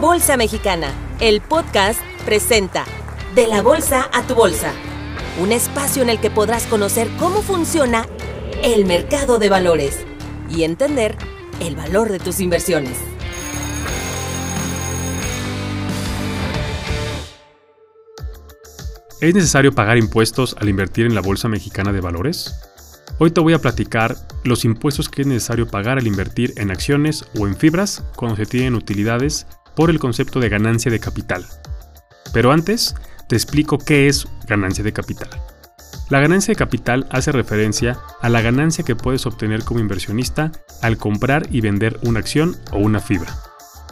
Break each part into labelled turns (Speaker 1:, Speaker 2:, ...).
Speaker 1: Bolsa Mexicana, el podcast presenta De la Bolsa a tu Bolsa, un espacio en el que podrás conocer cómo funciona el mercado de valores y entender el valor de tus inversiones.
Speaker 2: ¿Es necesario pagar impuestos al invertir en la Bolsa Mexicana de Valores? Hoy te voy a platicar los impuestos que es necesario pagar al invertir en acciones o en fibras cuando se tienen utilidades por el concepto de ganancia de capital. Pero antes, te explico qué es ganancia de capital. La ganancia de capital hace referencia a la ganancia que puedes obtener como inversionista al comprar y vender una acción o una fibra.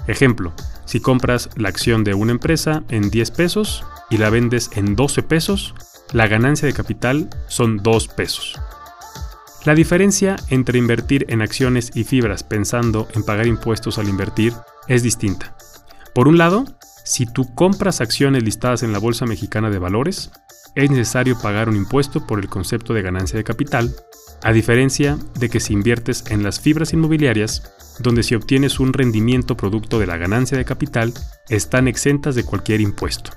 Speaker 2: Ejemplo, si compras la acción de una empresa en 10 pesos y la vendes en 12 pesos, la ganancia de capital son 2 pesos. La diferencia entre invertir en acciones y fibras pensando en pagar impuestos al invertir es distinta. Por un lado, si tú compras acciones listadas en la Bolsa Mexicana de Valores, es necesario pagar un impuesto por el concepto de ganancia de capital, a diferencia de que si inviertes en las fibras inmobiliarias, donde si obtienes un rendimiento producto de la ganancia de capital, están exentas de cualquier impuesto.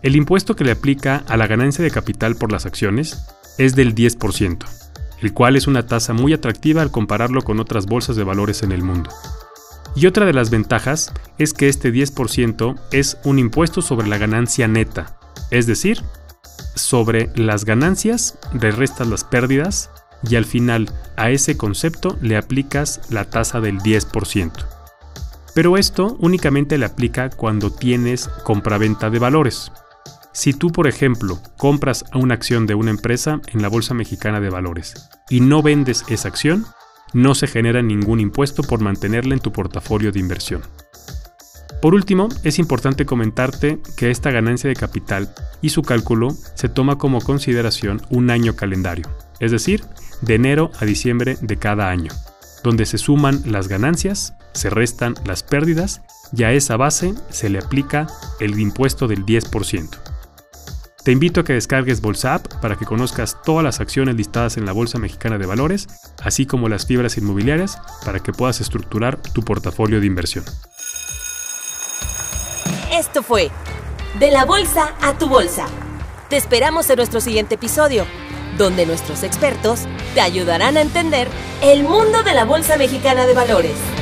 Speaker 2: El impuesto que le aplica a la ganancia de capital por las acciones es del 10%, el cual es una tasa muy atractiva al compararlo con otras bolsas de valores en el mundo. Y otra de las ventajas es que este 10% es un impuesto sobre la ganancia neta, es decir, sobre las ganancias le restas las pérdidas y al final a ese concepto le aplicas la tasa del 10%. Pero esto únicamente le aplica cuando tienes compraventa de valores. Si tú, por ejemplo, compras una acción de una empresa en la Bolsa Mexicana de Valores y no vendes esa acción, no se genera ningún impuesto por mantenerla en tu portafolio de inversión. Por último, es importante comentarte que esta ganancia de capital y su cálculo se toma como consideración un año calendario, es decir, de enero a diciembre de cada año, donde se suman las ganancias, se restan las pérdidas y a esa base se le aplica el impuesto del 10%. Te invito a que descargues Bolsa App para que conozcas todas las acciones listadas en la Bolsa Mexicana de Valores, así como las fibras inmobiliarias para que puedas estructurar tu portafolio de inversión.
Speaker 1: Esto fue De la Bolsa a tu Bolsa. Te esperamos en nuestro siguiente episodio, donde nuestros expertos te ayudarán a entender el mundo de la Bolsa Mexicana de Valores.